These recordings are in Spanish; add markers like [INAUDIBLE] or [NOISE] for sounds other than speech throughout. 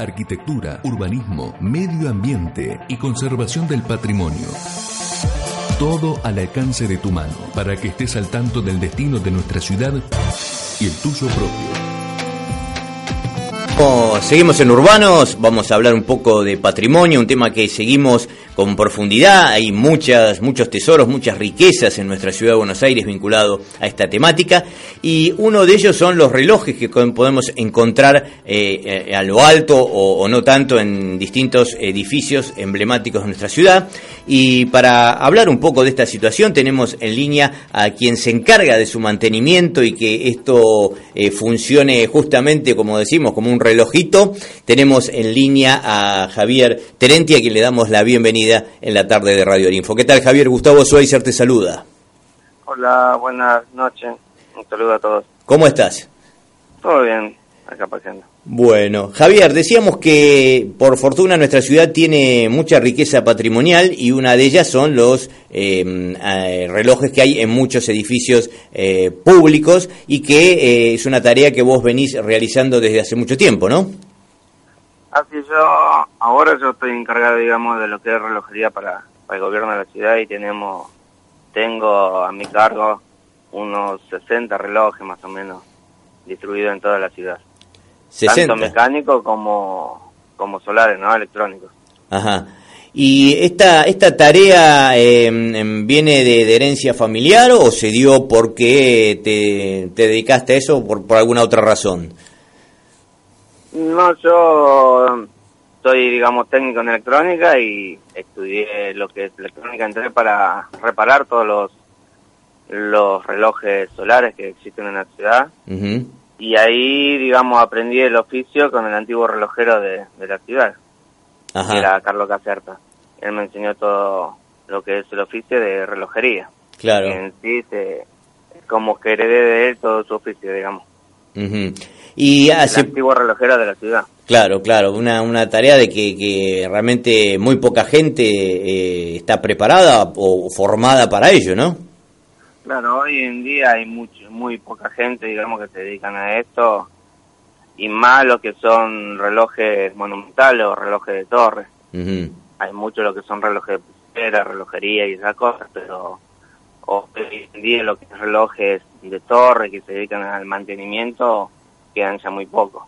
Arquitectura, urbanismo, medio ambiente y conservación del patrimonio. Todo al alcance de tu mano para que estés al tanto del destino de nuestra ciudad y el tuyo propio. Seguimos en Urbanos, vamos a hablar un poco de patrimonio, un tema que seguimos con profundidad, hay muchas, muchos tesoros, muchas riquezas en nuestra ciudad de Buenos Aires vinculado a esta temática. Y uno de ellos son los relojes que podemos encontrar eh, eh, a lo alto o, no tanto en distintos edificios emblemáticos de nuestra ciudad. Y para hablar un poco de esta situación tenemos en línea a quien se encarga de su mantenimiento y que esto eh, funcione justamente como decimos como un tenemos en línea a Javier Terenti a quien le damos la bienvenida en la tarde de Radio Info. ¿Qué tal, Javier? Gustavo Suárez te saluda. Hola, buenas noches. Un saludo a todos. ¿Cómo estás? Todo bien, pasando. Bueno, Javier, decíamos que por fortuna nuestra ciudad tiene mucha riqueza patrimonial y una de ellas son los eh, relojes que hay en muchos edificios eh, públicos y que eh, es una tarea que vos venís realizando desde hace mucho tiempo, ¿no? Así yo, ahora yo estoy encargado, digamos, de lo que es relojería para, el gobierno de la ciudad y tenemos, tengo a mi cargo unos 60 relojes más o menos distribuidos en toda la ciudad. 60. Tanto mecánicos como, como solares, ¿no? Electrónicos. Ajá. ¿Y esta, esta tarea em, viene de, herencia familiar o se dio porque te, te dedicaste a eso por, por alguna otra razón? No, yo soy, digamos, técnico en electrónica y estudié lo que es electrónica. Entré para reparar todos los, los relojes solares que existen en la ciudad. Y ahí, digamos, aprendí el oficio con el antiguo relojero de, la ciudad, que era Carlos Caserta. Él me enseñó todo lo que es el oficio de relojería. Claro. Y en sí, se, como que heredé de él todo su oficio, digamos. Y hace... El antiguo relojero de la ciudad. Claro, claro, una, una tarea de que, que realmente muy poca gente eh, está preparada o formada para ello, ¿no? Claro, hoy en día hay mucho, muy poca gente, digamos, que se dedican a esto, y más lo que son relojes monumentales o relojes de torre. Hay mucho lo que son relojes de pulsera, relojería y esas cosas, pero hoy en día lo que es relojes de torre que se dedican al mantenimiento quedan ya muy poco.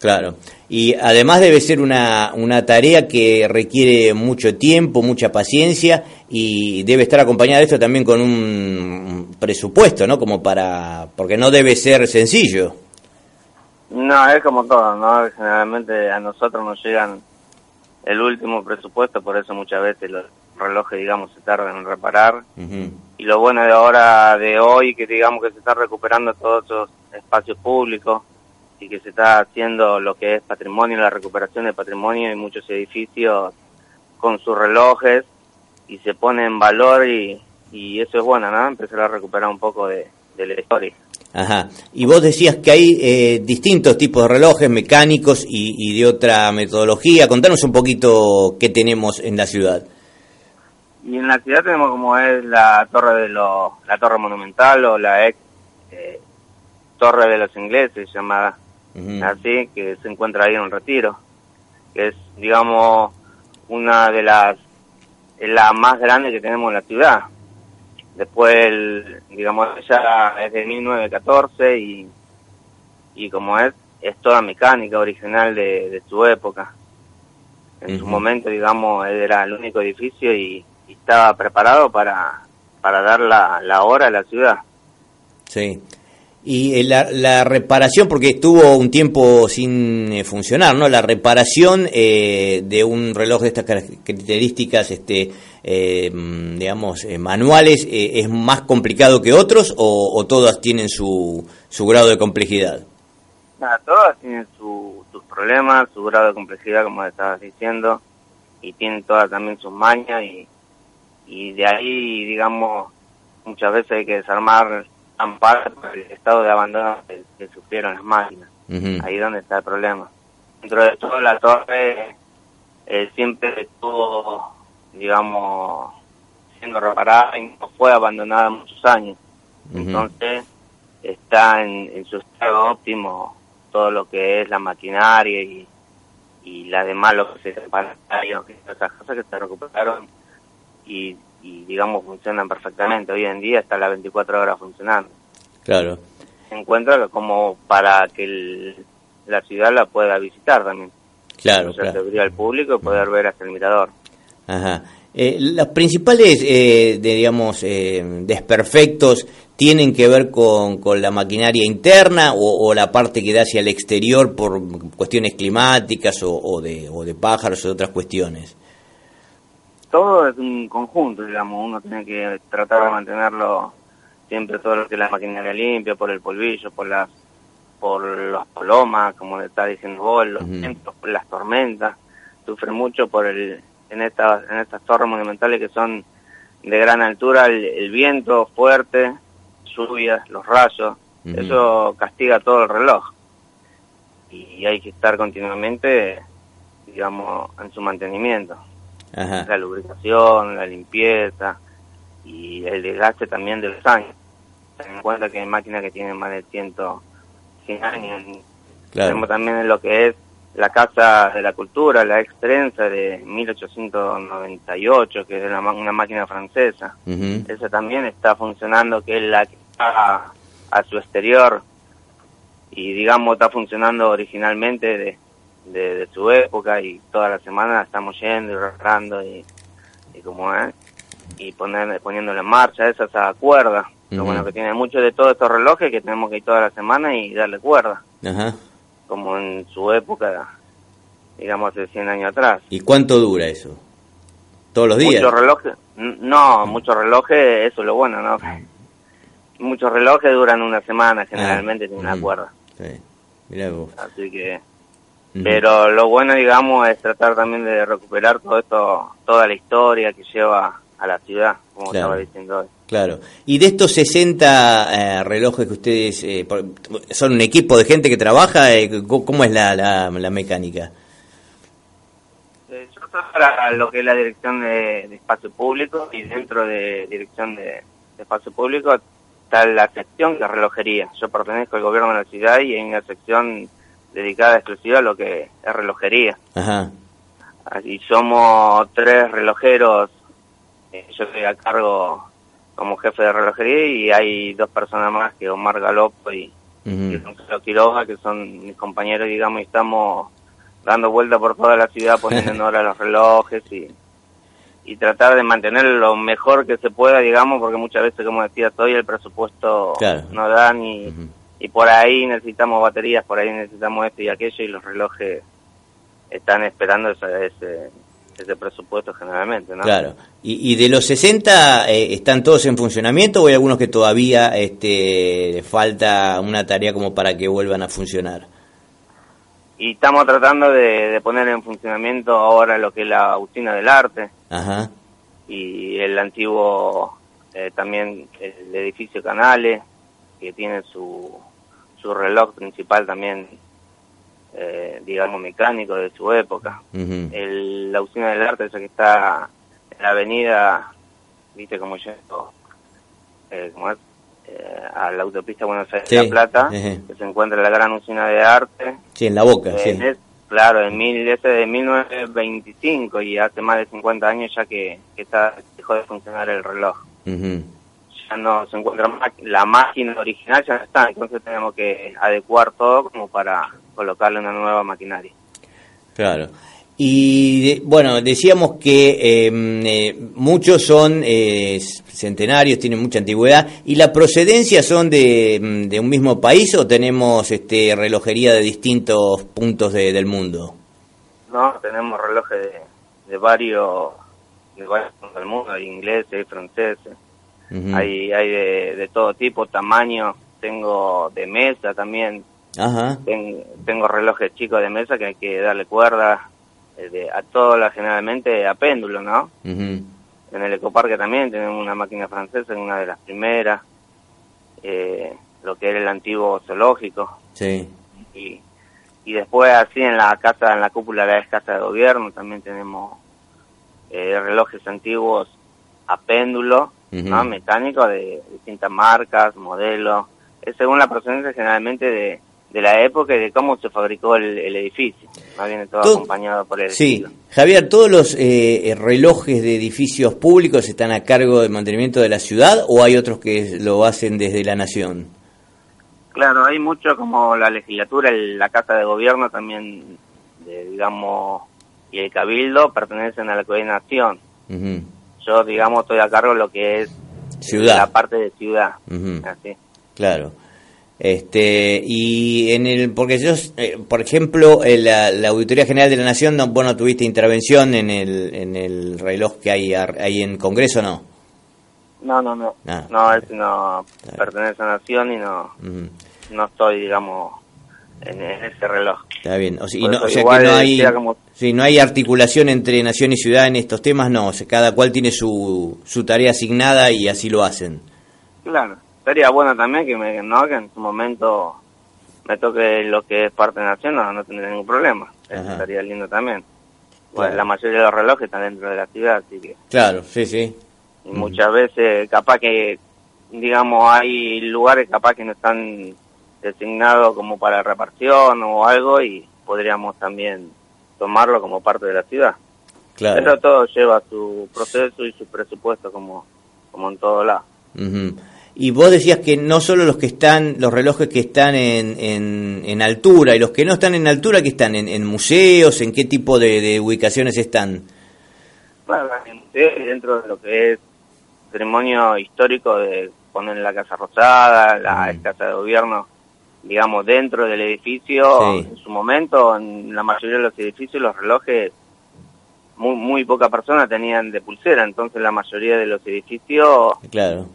Claro, y además debe ser una, una tarea que requiere mucho tiempo, mucha paciencia y debe estar acompañada de esto también con un presupuesto, ¿no? Como para, porque no debe ser sencillo. No, es como todo, ¿no? Generalmente a nosotros nos llegan el último presupuesto, por eso muchas veces los relojes, digamos, se tardan en reparar. Y lo bueno de ahora, de hoy, que digamos que se está recuperando todos esos espacios públicos y que se está haciendo lo que es patrimonio, la recuperación de patrimonio y muchos edificios con sus relojes y se pone en valor y, y eso es bueno, ¿no? Empezar a recuperar un poco de, la historia. Ajá. Y vos decías que hay eh, distintos tipos de relojes mecánicos y, y, de otra metodología. Contanos un poquito qué tenemos en la ciudad. Y en la ciudad tenemos como es la torre de los, la torre monumental o la ex eh, torre de los ingleses llamada así, que se encuentra ahí en un retiro, que es, digamos, una de las, la más grande que tenemos en la ciudad. Después, digamos, ella es de 1914 y, y como es, es toda mecánica original de, su época. En su momento, digamos, era el único edificio y, estaba preparado para, para dar la, la hora a la ciudad. Sí. Y eh, la, la, reparación, porque estuvo un tiempo sin eh, funcionar, ¿no? La reparación eh, de un reloj de estas características, este, digamos, manuales, ¿es más complicado que otros o, todas tienen su, su grado de complejidad? Todas tienen sus problemas, su grado de complejidad, como estabas diciendo, y tienen todas también sus mañas y, y de ahí, digamos, muchas veces hay que desarmar amparo por el estado de abandono que, sufrieron las máquinas. Ahí es donde está el problema. Dentro de todo, la torre eh, siempre estuvo, digamos, siendo reparada y no fue abandonada muchos años. Entonces, está en, su estado óptimo todo lo que es la maquinaria y, y la demás, lo que se separa, esas cosas que se recuperaron y, digamos funcionan perfectamente. Hoy en día está las 24 horas funcionando. Claro. Se encuentra como para que la ciudad la pueda visitar también. Claro, Se abrir al público y poder ver hasta el mirador. Ajá. Eh, los principales, eh, digamos, eh, desperfectos tienen que ver con, con la maquinaria interna o, la parte que da hacia el exterior por cuestiones climáticas o, de, o de pájaros o otras cuestiones? Todo es un conjunto, digamos, uno tiene que tratar de mantenerlo siempre todo lo que es la maquinaria limpia, por el polvillo, por las por las palomas, como le está diciendo vos, los vientos, por las tormentas, sufre mucho por el en estas en estas torres monumentales que son de gran altura, el viento fuerte, lluvias, los rayos, eso castiga todo el reloj. Y hay que estar continuamente, digamos, en su mantenimiento. La lubricación, la limpieza y el desgaste también de los años. Ten en cuenta que hay máquinas que tienen más de 100, 100 años. Tenemos también lo que es la Casa de la Cultura, la Extrenza de 1898, que es una, una máquina francesa. Esa también está funcionando, que es la que está a su exterior y digamos está funcionando originalmente de, de, su época y toda la semana estamos yendo y rastreando y, y como es y poner, poniéndole en marcha esa, esa cuerda. Lo bueno que tiene mucho de todos estos relojes que tenemos que ir toda la semana y darle cuerda. Ajá como en su época, digamos hace 100 años atrás. ¿Y cuánto dura eso? ¿Todos los días? Muchos relojes, no, muchos relojes, eso es lo bueno, ¿no? Muchos relojes duran una semana, generalmente, tienen una cuerda. Sí, mirá vos. Así que... Pero lo bueno, digamos, es tratar también de recuperar todo esto, toda la historia que lleva a la ciudad, como estaba diciendo hoy. Claro. Y de estos 60 eh, relojes que ustedes eh, son un equipo de gente que trabaja, eh, ¿cómo es la, la, mecánica? yo estoy para lo que es la dirección de, espacio público y dentro de dirección de, espacio público está la sección de relojería. Yo pertenezco al gobierno de la ciudad y hay una sección dedicada exclusiva a lo que es relojería. Ajá. Somos tres relojeros, yo estoy a cargo como jefe de relojería y hay dos personas más que Omar Galopo y, uh Quiroga que son mis compañeros digamos y estamos dando vuelta por toda la ciudad poniendo en [LAUGHS] hora los relojes y, y tratar de mantener lo mejor que se pueda digamos porque muchas veces como decía hoy el presupuesto no da ni y por ahí necesitamos baterías por ahí necesitamos esto y aquello y los relojes están esperando ese, ese ese presupuesto generalmente, ¿no? Claro. ¿Y, de los 60 eh, están todos en funcionamiento o hay algunos que todavía este, falta una tarea como para que vuelvan a funcionar? Y estamos tratando de, poner en funcionamiento ahora lo que es la usina del arte. Ajá. Y el antiguo, eh, también el edificio Canales, que tiene su, su reloj principal también eh, digamos, mecánico de su época. el, la usina del arte, esa que está en la avenida, viste como yendo, eh, como es, eh, a la autopista Buenos Aires La Plata, que se encuentra la gran usina de arte. Sí, en la boca, sí. claro, en mil, ese de 1925 y hace más de 50 años ya que, está dejó de funcionar el reloj. Ya no se encuentra la máquina original, ya no está, entonces tenemos que adecuar todo como para colocarle una nueva maquinaria. Claro. Y bueno, decíamos que em, eh, muchos son eh, centenarios, tienen mucha antigüedad. ¿Y la procedencia son de, em, de, un mismo país o tenemos este, relojería de distintos puntos del mundo? No, tenemos relojes de, varios, de varios puntos del mundo, hay ingleses, hay franceses, hay, hay de, de todo tipo, tamaño. Tengo de mesa también, Ajá. tengo relojes chicos de mesa que hay que darle cuerda eh, a todas generalmente a péndulo, ¿no? En el ecoparque también tenemos una máquina francesa, una de las primeras, eh, lo que era el antiguo zoológico. Sí. Y, y después así en la casa, en la cúpula de la casa de gobierno también tenemos eh, relojes antiguos a péndulo, ¿no? Mecánicos de distintas marcas, modelos, es según la procedencia generalmente de, de la época y de cómo se fabricó el, edificio. Más bien todo, acompañado por el Sí, Javier, ¿todos los eh, relojes de edificios públicos están a cargo del mantenimiento de la ciudad o hay otros que lo hacen desde la nación? Claro, hay mucho como la legislatura, la Casa de Gobierno también, digamos, y el Cabildo pertenecen a la coordinación. Yo, digamos, estoy a cargo de lo que es ciudad. la parte de ciudad. Así. Claro. Este, y en el, porque yo, eh, por ejemplo, la, Auditoría General de la Nación, no, vos no tuviste intervención en el, en el reloj que hay ahí en Congreso, ¿no? No, no, no. Ah, no, ese no pertenece a la Nación y no, no estoy, digamos, en, ese reloj. Está bien. O, sea, que no hay, sí, no hay articulación entre Nación y Ciudad en estos temas, no. O sea, cada cual tiene su, su tarea asignada y así lo hacen. Claro sería bueno también que, me, ¿no? que en su momento me toque lo que es parte de Nación, no, no tendría ningún problema. Eso estaría lindo también. Pues la mayoría de los relojes están dentro de la ciudad, así que... Claro, sí, sí. Y muchas veces, capaz que, digamos, hay lugares capaz que no están designados como para repartición o algo y podríamos también tomarlo como parte de la ciudad. Claro. Pero todo lleva su proceso y su presupuesto como, como en todo lado. Y vos decías que no solo los que están, los relojes que están en, en, altura, y los que no están en altura, que están en, museos, en qué tipo de, ubicaciones están. Bueno, dentro de lo que es ceremonio histórico de poner la Casa Rosada, la Casa de Gobierno, digamos, dentro del edificio, en su momento, en la mayoría de los edificios, los relojes muy, muy pocas personas tenían de pulsera, entonces la mayoría de los edificios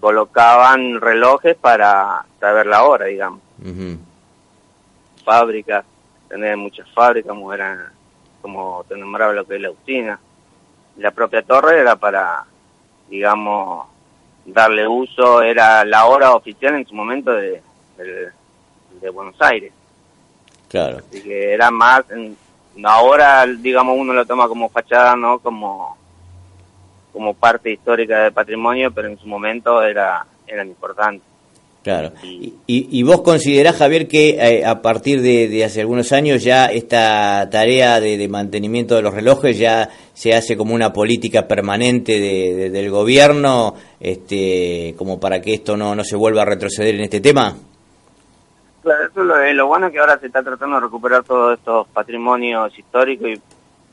colocaban relojes para saber la hora, digamos. Fábricas, tener muchas fábricas, como como te nombraba lo que es la usina. La propia torre era para, digamos, darle uso, era la hora oficial en su momento de, de, Buenos Aires. Claro. Así que era más, en, ahora digamos uno lo toma como fachada no como como parte histórica del patrimonio pero en su momento era eran importantes claro y, y, vos considerás Javier que eh, a partir de, hace algunos años ya esta tarea de, mantenimiento de los relojes ya se hace como una política permanente del gobierno este como para que esto no no se vuelva a retroceder en este tema Claro, eso es lo, bueno que ahora se está tratando de recuperar todos estos patrimonios históricos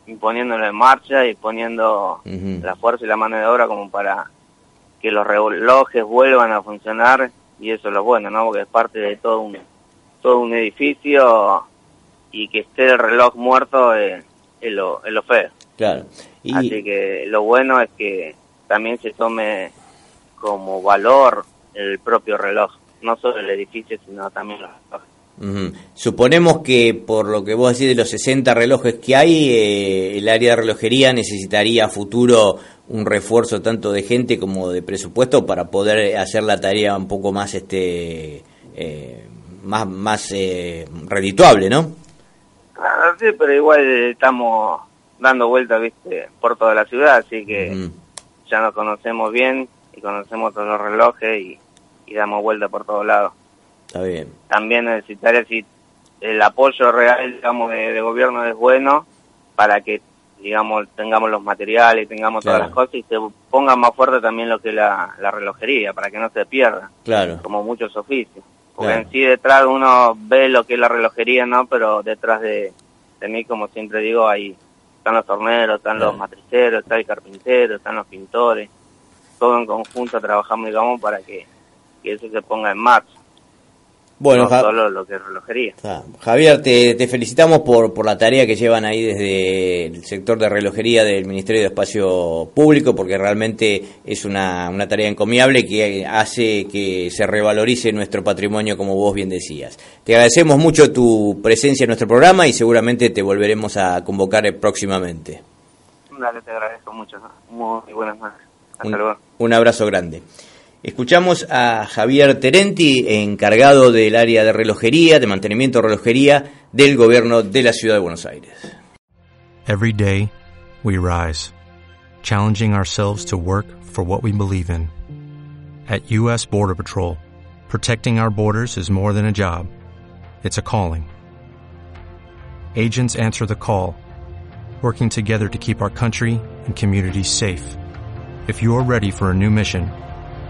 y, poniéndolo en marcha y poniendo la fuerza y la mano de obra como para que los relojes vuelvan a funcionar y eso es lo bueno, ¿no? Porque es parte de todo un todo un edificio y que esté el reloj muerto es, lo, es lo feo. Claro. Así que lo bueno es que también se tome como valor el propio reloj no solo el edificio, sino también los relojes. Suponemos que por lo que vos decís de los 60 relojes que hay, eh, el área de relojería necesitaría a futuro un refuerzo tanto de gente como de presupuesto para poder hacer la tarea un poco más este eh, más más eh, redituable, ¿no? Claro, sí, pero igual estamos dando vueltas, viste, por toda la ciudad, así que ya nos conocemos bien y conocemos todos los relojes y y damos vuelta por todos lados. Está bien. También necesitaría si el apoyo real, digamos, de, gobierno es bueno para que, digamos, tengamos los materiales, tengamos todas las cosas y se ponga más fuerte también lo que es la, relojería, para que no se pierda. Claro. Como muchos oficios. Porque en sí detrás uno ve lo que es la relojería, ¿no? Pero detrás de, de mí, como siempre digo, ahí están los torneros, están los matriceros, está el carpintero, están los pintores. Todo en conjunto trabajamos, digamos, para que que eso se ponga en marcha. Bueno, no solo lo que es relojería. Javier, te, te, felicitamos por, por la tarea que llevan ahí desde el sector de relojería del Ministerio de Espacio Público, porque realmente es una, una tarea encomiable que hace que se revalorice nuestro patrimonio, como vos bien decías. Te agradecemos mucho tu presencia en nuestro programa y seguramente te volveremos a convocar próximamente. Dale, te agradezco mucho. Muy buenas noches. Hasta luego. Un abrazo grande. Escuchamos a Javier Terenti, encargado del área de relojería, de mantenimiento de relojería del gobierno de la ciudad de Buenos Aires. Every day we rise, challenging ourselves to work for what we believe in. At US Border Patrol, protecting our borders is more than a job. It's a calling. Agents answer the call, working together to keep our country and communities safe. If you are ready for a new mission,